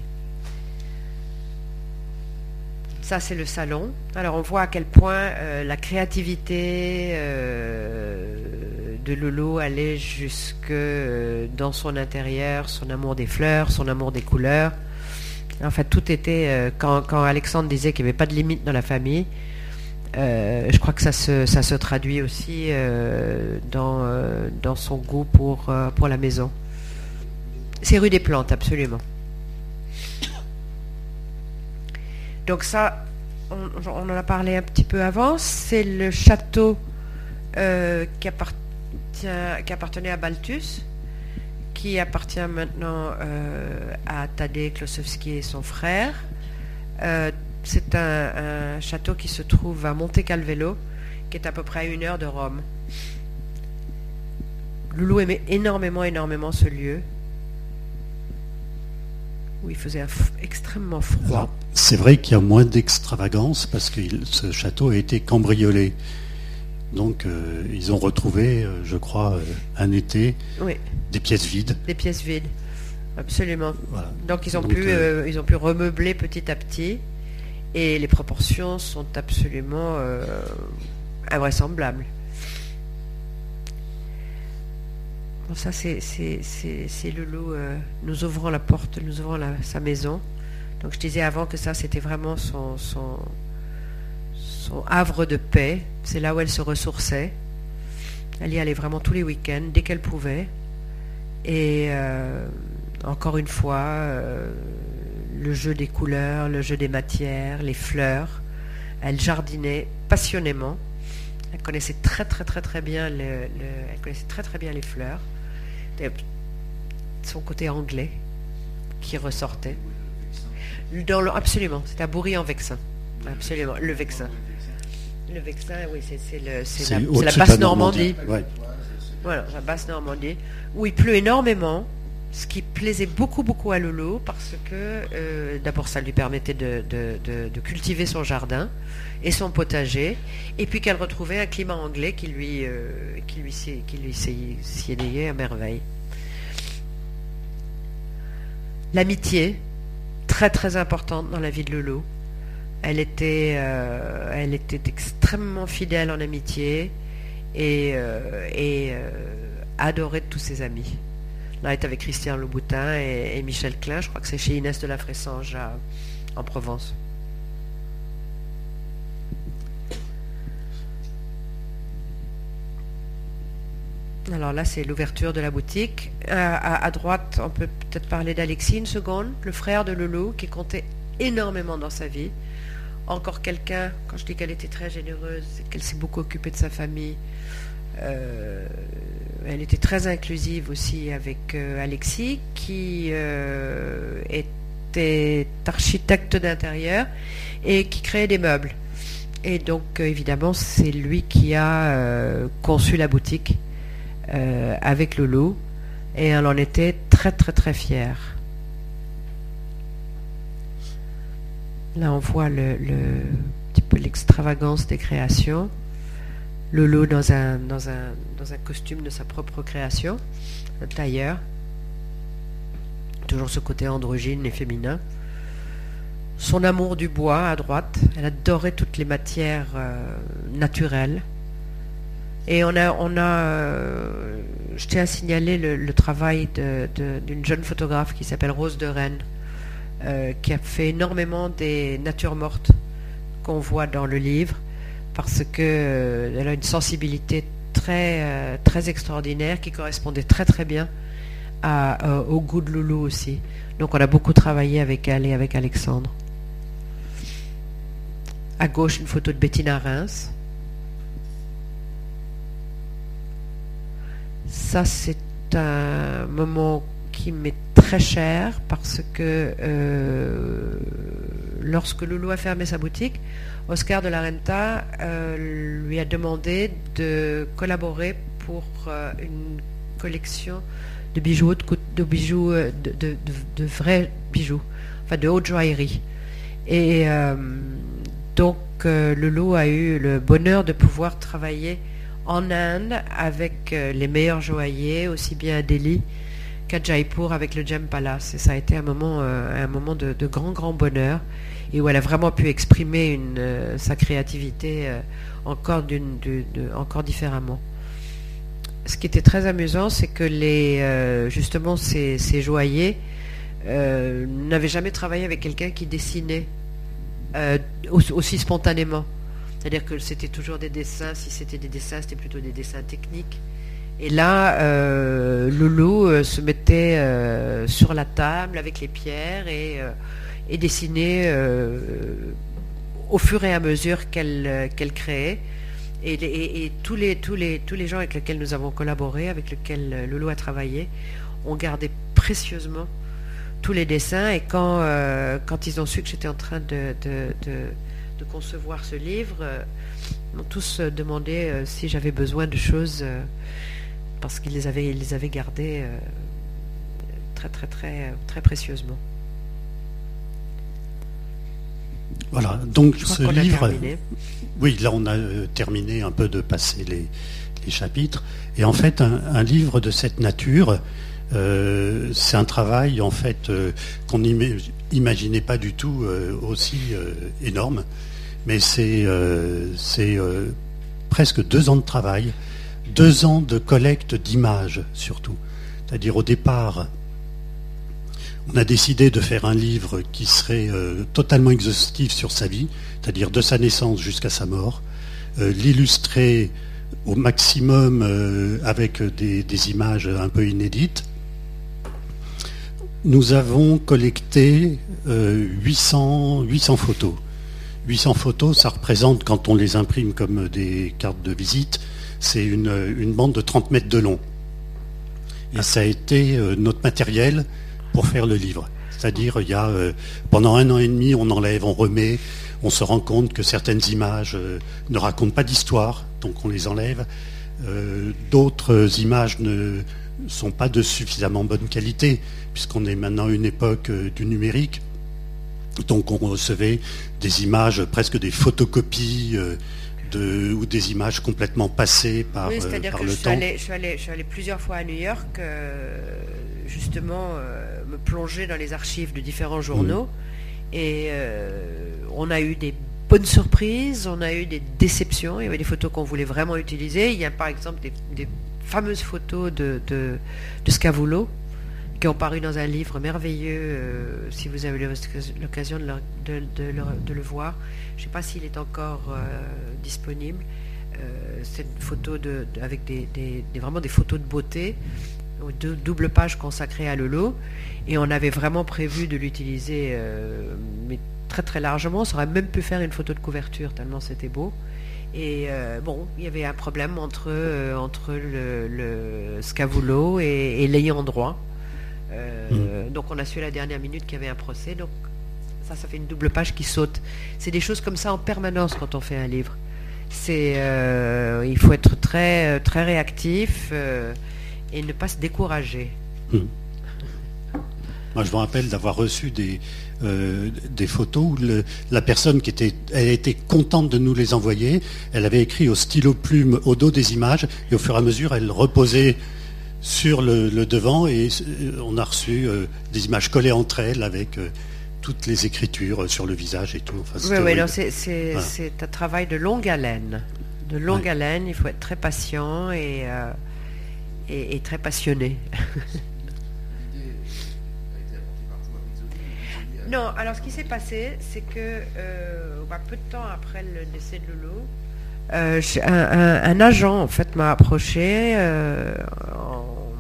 Ça, c'est le salon. Alors, on voit à quel point euh, la créativité, de Lolo allait jusque euh, dans son intérieur, son amour des fleurs, son amour des couleurs. En fait, tout était. Euh, quand, Alexandre disait qu'il n'y avait pas de limite dans la famille, euh, je crois que ça se, ça se traduit aussi dans, dans son goût pour, pour la maison. C'est rue des Plantes, absolument. Donc ça, on, en a parlé un petit peu avant, c'est le château qui appartient qui appartenait à Balthus, qui appartient maintenant euh, à Tadej Klosowski et son frère. Euh, c'est un, château qui se trouve à Monte Calvello, qui est à peu près à une heure de Rome. Loulou aimait énormément, énormément ce lieu, où il faisait extrêmement froid. C'est vrai qu'il y a moins d'extravagance parce que ce château a été cambriolé. Donc euh, ils ont retrouvé, euh, je crois, euh, un été, des pièces vides. Des pièces vides, absolument. Donc ils ont, pu, ils ont pu remeubler petit à petit et les proportions sont absolument invraisemblables. Ça c'est le lot, nous ouvrons la porte, nous ouvrons sa maison. Donc je disais avant que ça c'était vraiment son havre de paix. C'est là où elle se ressourçait. Elle y allait vraiment tous les week-ends, dès qu'elle pouvait. Et euh, encore une fois, euh, le jeu des couleurs, le jeu des matières, les fleurs. Elle jardinait passionnément. Elle connaissait très très très très bien le, elle connaissait très très bien les fleurs. Son côté anglais qui ressortait. Dans absolument, c'était à Bourry en Vexin. Absolument, le Vexin. Le Vexin, oui, c'est la, basse Normandie. Voilà, la basse Normandie, où il pleut énormément. Ce qui plaisait beaucoup beaucoup à Lolo parce que euh, d'abord ça lui permettait de, cultiver son jardin et son potager et puis qu'elle retrouvait un climat anglais qui lui euh, qui lui à merveille. L'amitié très très importante dans la vie de Lolo. Elle était euh, extrêmement fidèle en amitié et, et adorée de tous ses amis. Là, elle est avec Christian Louboutin et, Michel Klein. Je crois que c'est chez Inès de la Fressange en Provence. Alors là, c'est l'ouverture de la boutique. Euh, à, droite, on peut peut-être parler d'Alexis une seconde, le frère de Loulou, qui comptait énormément dans sa vie. Encore quelqu'un, quand je dis qu'elle était très généreuse, qu'elle s'est beaucoup occupée de sa famille. Euh, elle était très inclusive aussi avec euh, Alexis, qui euh, était architecte d'intérieur et qui créait des meubles. Et donc, évidemment, c'est lui qui a conçu la boutique avec Lolo, et elle en était très, très, très fière. Là, on voit le, petit peu l'extravagance des créations. Lolo dans un, costume de sa propre création, un tailleur. Toujours ce côté androgyne et féminin. Son amour du bois à droite. Elle adorait toutes les matières euh, naturelles. Et on a, on a euh, je tiens à signaler le, travail d'une jeune photographe qui s'appelle Rose de Rennes, euh, qui a fait énormément des natures mortes qu'on voit dans le livre parce qu'elle euh, a une sensibilité très, euh, très extraordinaire qui correspondait très très bien euh, au goût de Loulou aussi. Donc on a beaucoup travaillé avec elle et avec Alexandre. À gauche, une photo de Bettina Reims. Ça, c'est un moment qui m'est très cher parce que lorsque Loulou a fermé sa boutique, Oscar de la Renta euh, lui a demandé de collaborer pour euh, une collection de bijoux, de, bijoux, euh, de, vrais bijoux, enfin de haute joaillerie. Et donc le lot a eu le bonheur de pouvoir travailler en Inde avec les meilleurs joailliers, aussi bien à Delhi qu'à Jaipur avec le Gem Palace. Et ça a été un moment de, grand, grand bonheur et où elle a vraiment pu exprimer euh, sa créativité euh, encore, différemment. Ce qui était très amusant, c'est que euh, justement ces, joailliers n'avaient jamais travaillé avec quelqu'un qui dessinait aussi spontanément. C'est-à-dire que c'était toujours des dessins, si c'était des dessins, c'était plutôt des dessins techniques. Et là, Loulou se mettait sur la table avec les pierres et et dessiner euh, au fur et à mesure qu'elle euh, qu'elle créait. Et, tous, les, tous, les, tous les gens avec lesquels nous avons collaboré, avec lesquels euh, Lolo a travaillé, ont gardé précieusement tous les dessins. Et quand, quand ils ont su que j'étais en train de, de, concevoir ce livre, ils m'ont tous demandé si j'avais besoin de choses, parce qu'ils les avaient, ils les avaient gardées très, très, très, très précieusement. Voilà, donc ce livre. Oui, là on a euh, terminé un peu de passer les, chapitres. Et en fait, un, livre de cette nature, euh, c'est un travail en fait euh, qu'on n'imaginait pas du tout aussi énorme. Mais c'est presque deux ans de travail, deux ans de collecte d'images surtout. C'est-à-dire au départ, on a décidé de faire un livre qui serait euh, totalement exhaustif sur sa vie, c'est-à-dire de sa naissance jusqu'à sa mort, euh, l'illustrer au maximum euh, avec des, images un peu inédites. Nous avons collecté 800, 800 photos. 800 photos, ça représente, quand on les imprime comme des cartes de visite, c'est une, une, bande de 30 mètres de long. Et ça a été notre matériel pour faire le livre. C'est-à-dire, il y a euh, pendant un an et demi, on enlève, on remet, on se rend compte que certaines images euh, ne racontent pas d'histoire, donc on les enlève. Euh, d'autres images ne, sont pas de suffisamment bonne qualité, puisqu'on est maintenant à une époque du numérique. Donc on recevait des images, presque des photocopies de, ou des images complètement passées par, oui, c'est-à-dire que je suis Allé, je, suis je, suis allé, plusieurs fois à New York, justement, me plonger dans les archives de différents journaux. Et on a eu des bonnes surprises, on a eu des déceptions. Il y avait des photos qu'on voulait vraiment utiliser. Il y a par exemple des, fameuses photos de, de, qui ont paru dans un livre merveilleux, euh, si vous avez l'occasion de, de, le voir. Je ne sais pas s'il est encore euh, disponible. Euh, c'est une photo de, avec des, vraiment des photos de beauté, de double page consacrée à Lolo. Et on avait vraiment prévu de l'utiliser, mais très très largement. On aurait même pu faire une photo de couverture tellement c'était beau. Et euh, bon, il y avait un problème entre, euh, entre le, le Scavulo et, l'ayant droit. Euh, mm. Donc on a su à la dernière minute qu'il y avait un procès. Donc ça, ça fait une double page qui saute. C'est des choses comme ça en permanence quand on fait un livre. C'est, il faut être très, très réactif et ne pas se décourager. Mm. Moi, je me rappelle d'avoir reçu des, euh, des photos où la personne qui était, elle était contente de nous les envoyer. Elle avait écrit au stylo plume au dos des images et au fur et à mesure, elle reposait sur le, devant et euh, on a reçu euh, des images collées entre elles avec toutes les écritures sur le visage et tout. oui, oui c'est un travail de longue haleine. De longue haleine, il faut être très patient et, et très passionné. Non, alors ce qui s'est passé, c'est que euh, bah, peu de temps après le décès de Lolo, euh, un, agent en fait m'a approché euh, en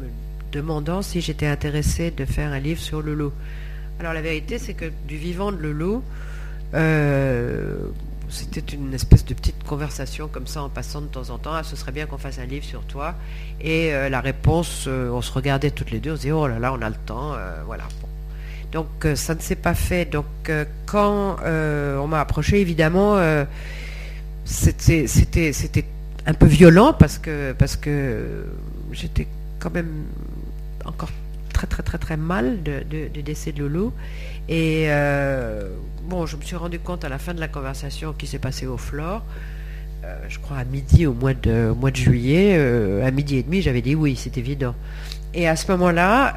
me demandant si j'étais intéressée de faire un livre sur Lolo. Alors la vérité, c'est que du vivant de Lolo, c'était une espèce de petite conversation comme ça en passant de temps en temps. Ah, ce serait bien qu'on fasse un livre sur toi. Et la réponse, on se regardait toutes les deux, on se disait oh là là, on a le temps, voilà. Donc euh, ça ne s'est pas fait. Donc euh, quand euh, on m'a approché, évidemment, c'était un peu violent parce que parce que j'étais quand même encore très très très très mal du décès de Loulou. Et bon, je me suis rendu compte à la fin de la conversation qui s'est passée au Flore. je crois à midi au mois de, juillet, à midi et demi, j'avais dit oui, c'est évident. Et à ce moment-là,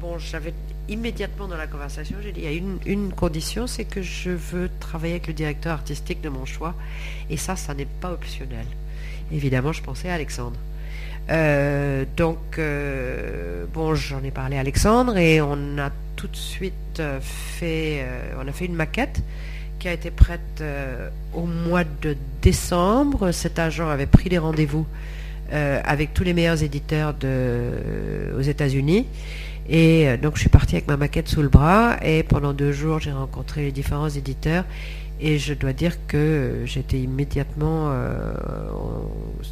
bon, j'avais immédiatement dans la conversation, j'ai dit, il y a une, condition, c'est que je veux travailler avec le directeur artistique de mon choix. Et ça, ça n'est pas optionnel. Évidemment, je pensais à Alexandre. Euh, donc, euh, bon, j'en ai parlé à Alexandre et on a tout de suite fait, euh, on a fait une maquette qui a été prête au mois de décembre. Cet agent avait pris des rendez-vous avec tous les meilleurs éditeurs de, aux États-Unis. Et euh, donc je suis partie avec ma maquette sous le bras et pendant deux jours j'ai rencontré les différents éditeurs et je dois dire que j'étais immédiatement euh,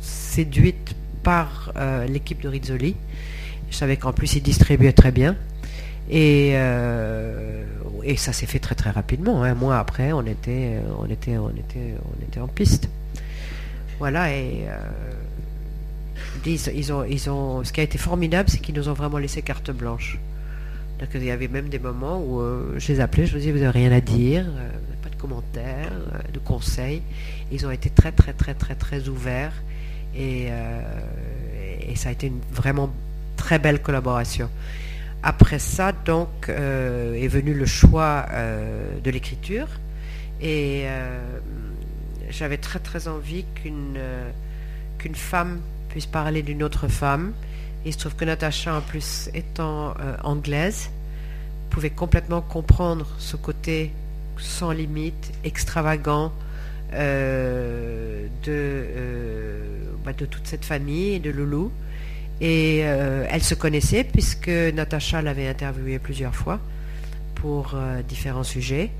séduite par euh, l'équipe de Rizzoli. Je savais qu'en plus ils distribuaient très bien et, et ça s'est fait très très rapidement. Un mois après on était, on était, on était, on était en piste. Voilà et ils, ont, ils ont, ce qui a été formidable, c'est qu'ils nous ont vraiment laissé carte blanche. Il y avait même des moments où euh, je les appelais, je leur disais, vous n'avez rien à dire, euh, pas de commentaires, euh, de conseils. Ils ont été très, très, très, très, très ouverts. Et, et ça a été une vraiment très belle collaboration. Après ça, donc, est venu le choix de l'écriture. Et j'avais très, très envie qu'une femme puisse parler d'une autre femme. Il se trouve que Natacha, en plus étant euh, anglaise, pouvait complètement comprendre ce côté sans limite, extravagant euh, de, euh, bah, de toute cette famille et de Loulou. Et elle se connaissait puisque Natacha l'avait interviewée plusieurs fois pour différents sujets.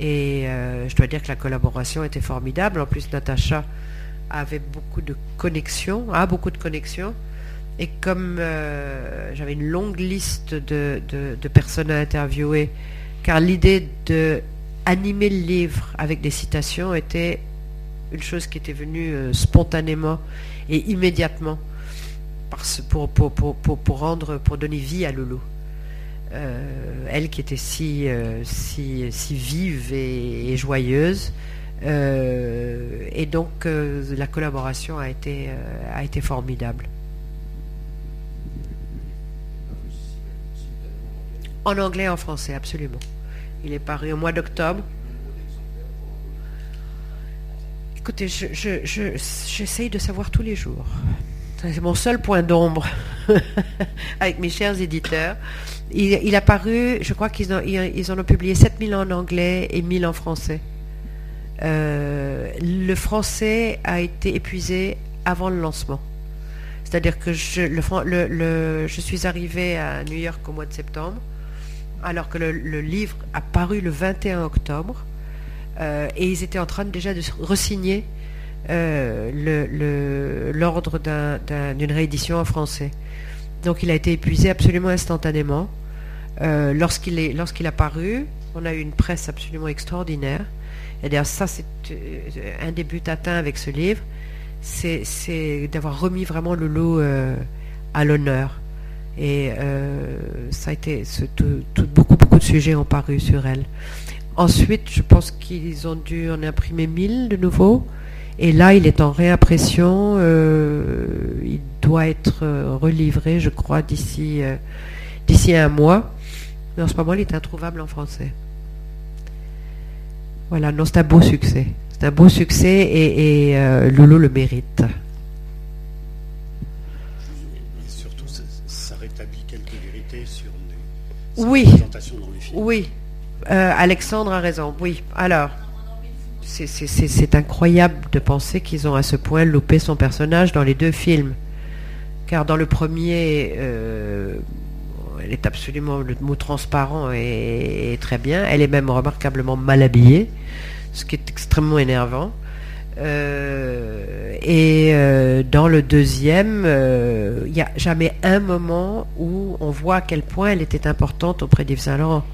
Et je dois dire que la collaboration était formidable. En plus, Natacha avait beaucoup de connexions, a beaucoup de connexions. Et comme euh, j'avais une longue liste de, personnes à interviewer, car l'idée de animer le livre avec des citations était une chose qui était venue euh, spontanément et immédiatement pour, rendre, pour donner vie à Loulou. Euh, elle qui était si, euh, si, vive et, joyeuse. Euh, et donc la collaboration a été, a été formidable. En anglais et en français, absolument. Il est paru au mois d'octobre. Écoutez, j'essaye de savoir tous les jours. C'est mon seul point d'ombre avec mes chers éditeurs. Il, a paru, je crois qu'ils ils en ont publié 7000 en anglais et 1000 en français. Euh, le français a été épuisé avant le lancement. C'est-à-dire que je, suis arrivé à New York au mois de septembre, alors que le, livre a paru le 21 octobre, euh, et ils étaient en train déjà de resigner euh, l'ordre d'une réédition en français. Donc il a été épuisé absolument instantanément. Euh, lorsqu'il lorsqu'il a paru, on a eu une presse absolument extraordinaire. Et d'ailleurs, ça, c'est euh, un des buts atteints avec ce livre, c'est d'avoir remis vraiment le lot à l'honneur. Et ça a été, beaucoup, beaucoup de sujets ont paru sur elle. Ensuite, je pense qu'ils ont dû en imprimer 1000 de nouveau. Et là, il est en réimpression. Euh, il doit être euh, relivré, je crois, d'ici euh, d'ici un mois. Mais en ce moment, il est introuvable en français. Voilà, non, c'est un beau succès. C'est un beau succès et, et Lolo le mérite. surtout, ça, rétablit quelques vérités sur les oui. représentations dans les films. Oui, Alexandre a raison. Oui, alors c'est incroyable de penser qu'ils ont à ce point loupé son personnage dans les deux films. Car dans le premier, euh, elle est absolument, le mot transparent est, très bien. Elle est même remarquablement mal habillée, ce qui est extrêmement énervant. Euh, et euh, dans le deuxième, il n'y a jamais un moment où on voit à quel point elle était importante auprès d'Yves Saint-Laurent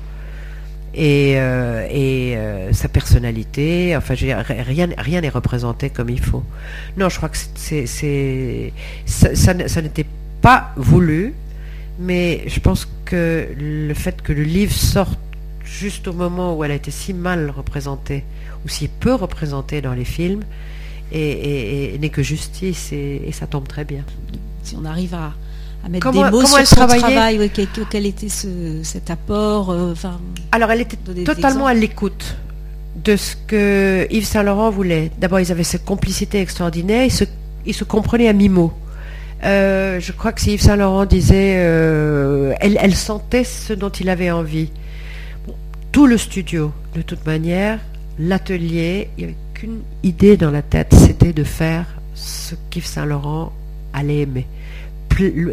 et, euh, euh, sa personnalité. Enfin, rien rien n'est représenté comme il faut. Non, je crois que c'est ça, n'était pas voulu, mais je pense que le fait que le livre sorte juste au moment où elle a été si mal représentée ou si peu représentée dans les films et, n'est que justice et ça tombe très bien. Si on arrive à à mettre des mots sur son travail, quel, était cet apport euh, Alors, elle était totalement à l'écoute de ce que Yves Saint-Laurent voulait. D'abord, ils avaient cette complicité extraordinaire, ils se, ils se comprenaient à mi-mot. Euh, je crois que si Yves Saint-Laurent disait, euh, elle, elle, sentait ce dont il avait envie. tout le studio, de toute manière, l'atelier, il n'y avait qu'une idée dans la tête, c'était de faire ce qu'Yves Saint-Laurent allait aimer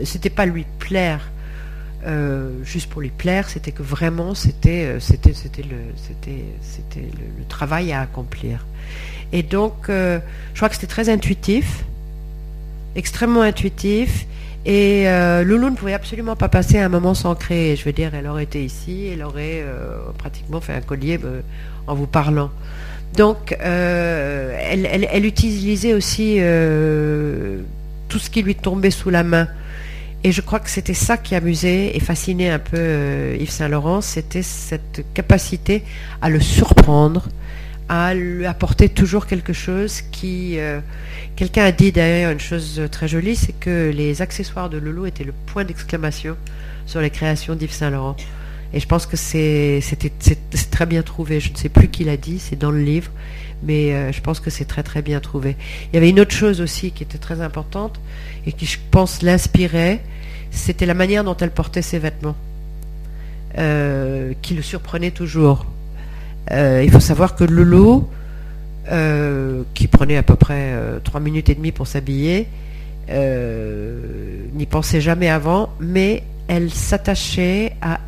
c'était pas lui plaire euh, juste pour lui plaire, c'était que vraiment c'était euh, c'était c'était le c'était le, travail à accomplir. Et donc euh, je crois que c'était très intuitif, extrêmement intuitif. Et Loulou ne pouvait absolument pas passer un moment sans créer. Je veux dire, elle aurait été ici, elle aurait pratiquement fait un collier en vous parlant. Donc, elle, utilisait aussi tout ce qui lui tombait sous la main. Et je crois que c'était ça qui amusait et fascinait un peu euh, Yves Saint-Laurent, c'était cette capacité à le surprendre, à lui apporter toujours quelque chose qui... Euh, quelqu'un a dit d'ailleurs une chose très jolie, c'est que les accessoires de Lolo étaient le point d'exclamation sur les créations d'Yves Saint-Laurent. Et je pense que c'était très bien trouvé. Je ne sais plus qui l'a dit, c'est dans le livre mais euh, je pense que c'est très très bien trouvé. Il y avait une autre chose aussi qui était très importante et qui, je pense, l'inspirait, c'était la manière dont elle portait ses vêtements, euh, qui le surprenait toujours. Euh, il faut savoir que Lolo, qui prenait à peu près trois minutes et demie pour s'habiller, n'y pensait jamais avant, mais elle s'attachait à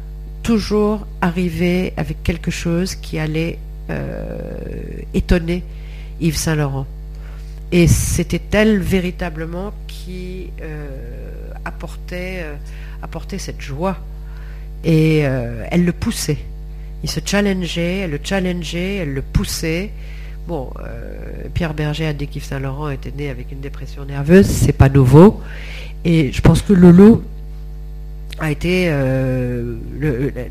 toujours arriver avec quelque chose qui allait étonné Yves Saint-Laurent. Et c'était elle véritablement qui euh, apportait, euh, apportait cette joie. Et elle le poussait. Il se challengeait, elle le challengeait, elle le poussait. Bon, Pierre Berger a dit qu'Yves Saint-Laurent était né avec une dépression nerveuse, c'est pas nouveau. Et je pense que Lolo a été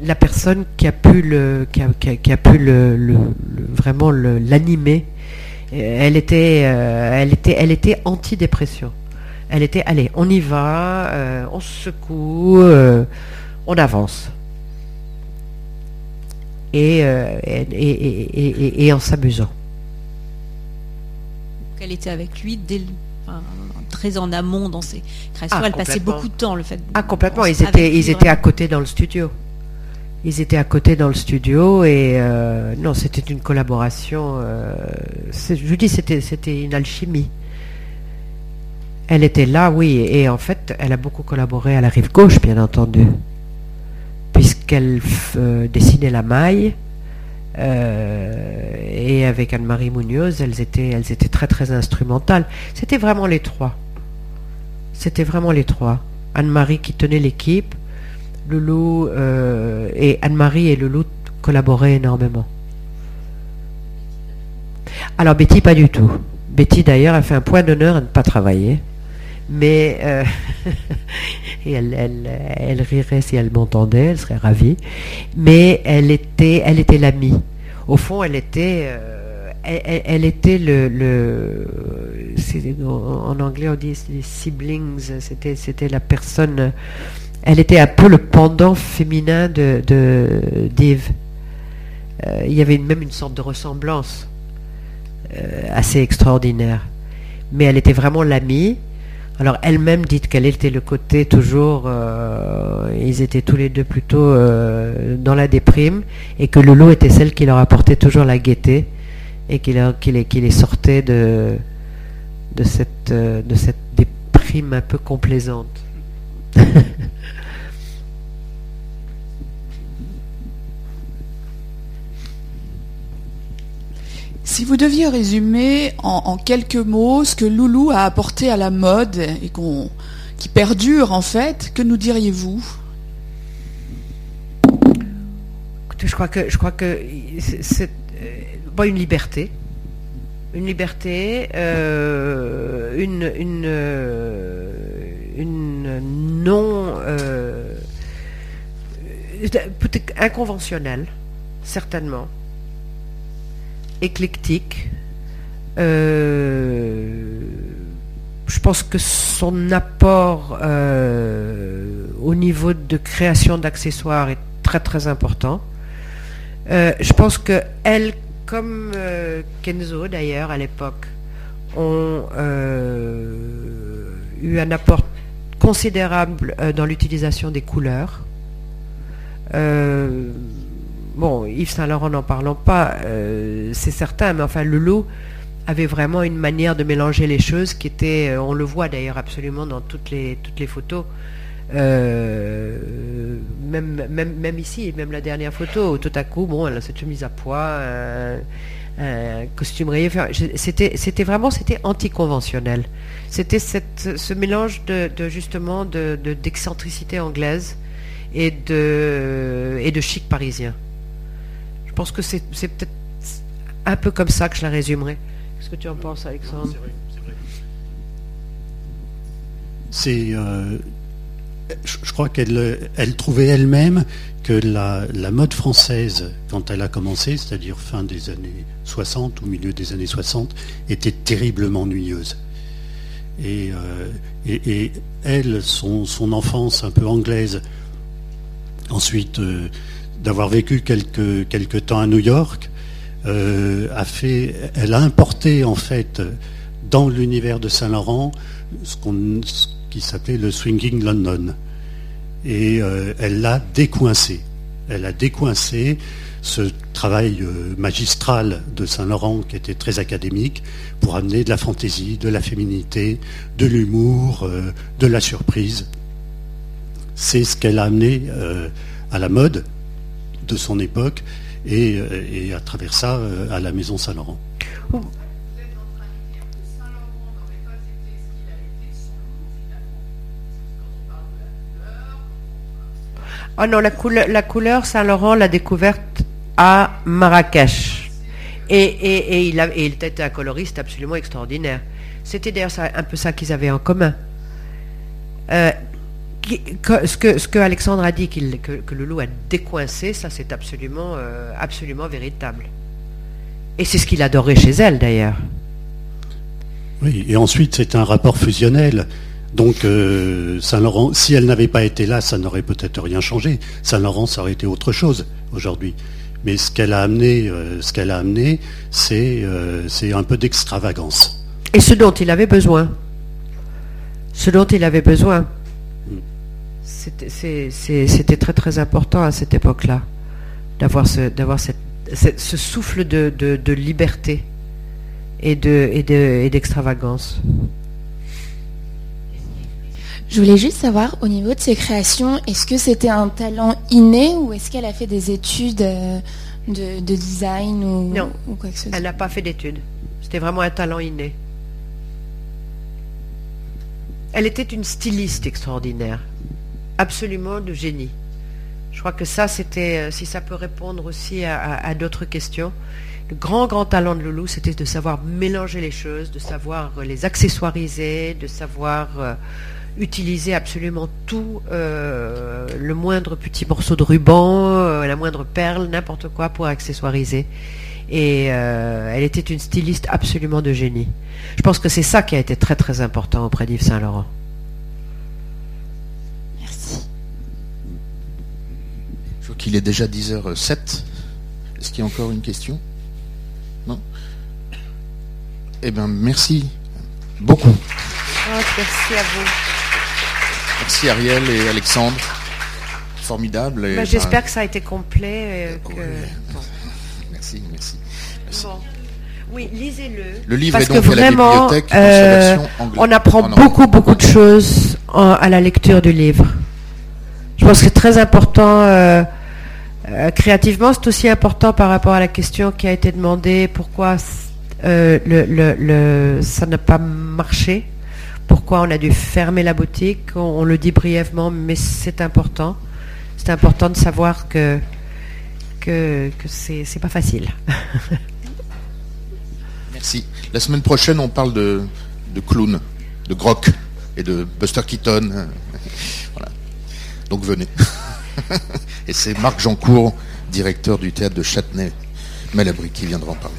la personne qui a pu le, qui a, pu le, vraiment l'animer. Elle était, elle était, elle était anti-dépression. Elle était, allez, on y va, on se secoue, on avance. Euh, et, en s'amusant. Elle était avec lui dès très en amont dans ses créations. Ah, elle passait beaucoup de temps, le fait. Ah, complètement. Ils étaient, ils étaient à côté dans le studio. Ils étaient à côté dans le studio et euh, non, c'était une collaboration. Euh, je dis, c'était, c'était une alchimie. Elle était là, oui, et en fait, elle a beaucoup collaboré à la rive gauche, bien entendu puisqu'elle euh, dessinait la maille. Euh, et avec Anne-Marie Munoz, elles étaient, elles étaient très très instrumentales. C'était vraiment les trois. C'était vraiment les trois. Anne-Marie qui tenait l'équipe, Loulou euh, et Anne-Marie et Loulou collaboraient énormément. Alors Betty pas du tout. Betty d'ailleurs a fait un point d'honneur à ne pas travailler mais euh, elle, elle, rirait si elle m'entendait, elle serait ravie. Mais elle était, elle était l'amie. Au fond, elle était, euh, elle, était le, le en anglais on dit les siblings. C'était, c'était la personne. Elle était un peu le pendant féminin de. Euh, il y avait même une sorte de ressemblance assez extraordinaire. Mais elle était vraiment l'amie alors elle-même dit qu'elle était le côté toujours, euh, ils étaient tous les deux plutôt euh, dans la déprime, et que Loulou était celle qui leur apportait toujours la gaieté, et qui, les, sortait cette, euh, de cette déprime un peu complaisante. Si vous deviez résumer en, quelques mots ce que Loulou a apporté à la mode et qui perdure en fait, que nous diriez-vous? Je crois que je crois que c'est euh, une liberté, une liberté, euh, une une euh, non peut-être inconventionnelle, certainement éclectique. Je pense que son apport au niveau de création d'accessoires est très très important. Euh, je pense que elle, comme Kenzo d'ailleurs à l'époque, ont eu un apport considérable dans l'utilisation des couleurs. Bon, Yves Saint-Laurent n'en parlons pas, euh, c'est certain, mais enfin, le lot avait vraiment une manière de mélanger les choses qui était, euh, on le voit d'ailleurs absolument dans toutes les, toutes les photos, euh, même, même, même ici, même la dernière photo, tout à coup, bon, elle cette chemise à poids, un, costume rayé, c'était, c'était vraiment, c'était anticonventionnel. C'était ce mélange de, justement de, d'excentricité anglaise et de, et de chic parisien. Je pense que c'est peut-être un peu comme ça que je la résumerai. Qu'est-ce que tu en penses, Alexandre? C'est, euh, je, crois qu'elle elle trouvait elle-même que la, mode française, quand elle a commencé, c'est-à-dire fin des années 60 ou milieu des années 60, était terriblement ennuyeuse. Et, euh, elle, son, enfance un peu anglaise, ensuite euh, d'avoir vécu quelques, quelques temps à New York, euh, a fait, elle a importé en fait dans l'univers de Saint-Laurent ce, qu'on, qui s'appelait le Swinging London. Et euh, elle l'a décoincé. Elle a décoincé ce travail euh, magistral de Saint-Laurent qui était très académique pour amener de la fantaisie, de la féminité, de l'humour, de la surprise. C'est ce qu'elle a amené à la mode de son époque et, euh, à travers ça euh, à la maison Saint-Laurent. Oh non, la couleur, la couleur Saint-Laurent l'a découverte à Marrakech. Et, il, était un coloriste absolument extraordinaire. C'était d'ailleurs un peu ça qu'ils avaient en commun. ce, que, ce que Alexandre a dit, que, le loup a décoincé, ça c'est absolument, absolument véritable. Et c'est ce qu'il adorait chez elle d'ailleurs. Oui, et ensuite c'est un rapport fusionnel. Donc euh, Saint-Laurent, si elle n'avait pas été là, ça n'aurait peut-être rien changé. Saint-Laurent, ça aurait été autre chose aujourd'hui. Mais ce qu'elle a amené, euh, ce qu'elle a amené, c'est euh, c'est un peu d'extravagance. Et ce dont il avait besoin. Ce dont il avait besoin. C'était très très important à cette époque-là d'avoir ce souffle de, liberté et d'extravagance. Je voulais juste savoir, au niveau de ses créations, est-ce que c'était un talent inné ou est-ce qu'elle a fait des études euh, de, design ou, non, quoi que ce soit? Elle n'a pas fait d'études. C'était vraiment un talent inné. Elle était une styliste extraordinaire, absolument de génie. Je crois que ça, c'était, euh, si ça peut répondre aussi à, d'autres questions, le grand, grand talent de Loulou, c'était de savoir mélanger les choses, de savoir les accessoiriser, de savoir euh, utiliser absolument tout, le moindre petit morceau de ruban, la moindre perle, n'importe quoi pour accessoiriser. Et elle était une styliste absolument de génie. Je pense que c'est ça qui a été très très important auprès d'Yves Saint-Laurent. qu'il est déjà 10h07. Est-ce qu'il y a encore une question? Non? Eh bien, merci beaucoup. Oh, merci à vous. Merci Ariel et Alexandre. Formidable. Bah, j'espère que ça a été complet. Merci, merci. Oui, lisez-le. Le livre est donc que vraiment, à la euh, on apprend beaucoup, beaucoup de choses à la lecture du livre. Je pense que c'est très important. Euh, euh, créativement, c'est aussi important par rapport à la question qui a été demandée, pourquoi euh, le, ça n'a pas marché, pourquoi on a dû fermer la boutique, on, le dit brièvement, mais c'est important. C'est important de savoir que, que, que c'est pas facile. Merci. La semaine prochaine, on parle de, de clown, de groc et de Buster Keaton. Voilà. Donc venez. Et c'est Marc Jancourt, directeur du théâtre de Châtenay-Malabry, qui viendra en parler.